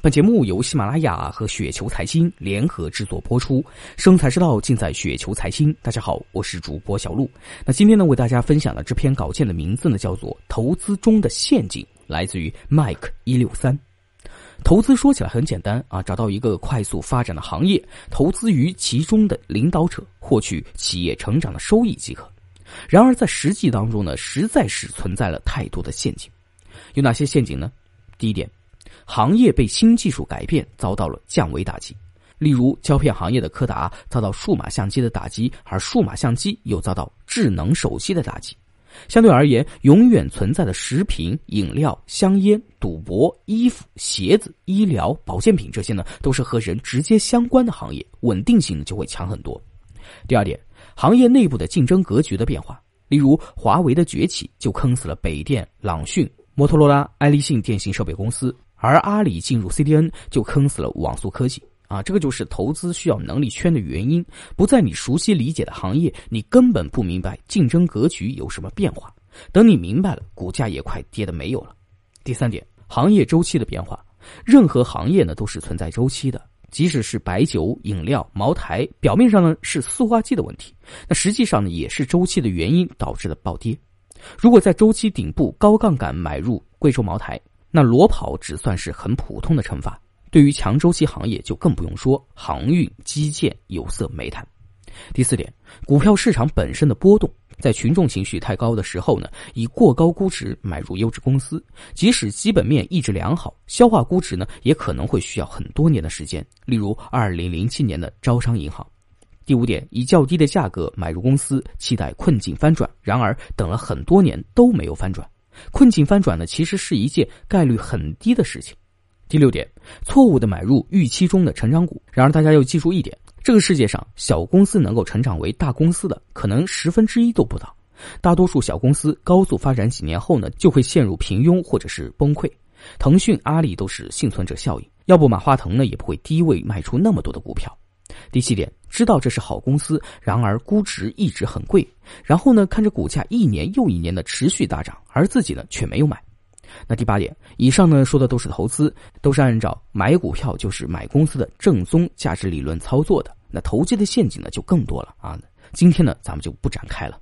本节目由喜马拉雅和雪球财经联合制作播出，生财之道尽在雪球财经。大家好，我是主播小璐。那今天呢，为大家分享的这篇稿件的名字呢，叫做《投资中的陷阱》，来自于 Mike 一六三。投资说起来很简单啊，找到一个快速发展的行业，投资于其中的领导者，获取企业成长的收益即可。然而在实际当中呢，实在是存在了太多的陷阱。有哪些陷阱呢？第一点。行业被新技术改变，遭到了降维打击。例如，胶片行业的柯达遭到数码相机的打击，而数码相机又遭到智能手机的打击。相对而言，永远存在的食品、饮料、香烟、赌博、衣服、鞋子、医疗保健品这些呢，都是和人直接相关的行业，稳定性就会强很多。第二点，行业内部的竞争格局的变化，例如华为的崛起就坑死了北电、朗讯、摩托罗拉、爱立信电信设备公司。而阿里进入 CDN 就坑死了网速科技啊！这个就是投资需要能力圈的原因，不在你熟悉理解的行业，你根本不明白竞争格局有什么变化。等你明白了，股价也快跌的没有了。第三点，行业周期的变化，任何行业呢都是存在周期的，即使是白酒、饮料、茅台，表面上呢是塑化剂的问题，那实际上呢也是周期的原因导致的暴跌。如果在周期顶部高杠杆买入贵州茅台。那裸跑只算是很普通的惩罚，对于强周期行业就更不用说，航运、基建、有色、煤炭。第四点，股票市场本身的波动，在群众情绪太高的时候呢，以过高估值买入优质公司，即使基本面一直良好，消化估值呢，也可能会需要很多年的时间。例如二零零七年的招商银行。第五点，以较低的价格买入公司，期待困境翻转，然而等了很多年都没有翻转。困境翻转呢，其实是一件概率很低的事情。第六点，错误的买入预期中的成长股。然而，大家要记住一点：这个世界上，小公司能够成长为大公司的，可能十分之一都不到。大多数小公司高速发展几年后呢，就会陷入平庸或者是崩溃。腾讯、阿里都是幸存者效应，要不马化腾呢也不会低位卖出那么多的股票。第七点，知道这是好公司，然而估值一直很贵，然后呢，看着股价一年又一年的持续大涨，而自己呢却没有买。那第八点，以上呢说的都是投资，都是按照买股票就是买公司的正宗价值理论操作的。那投机的陷阱呢就更多了啊！今天呢咱们就不展开了。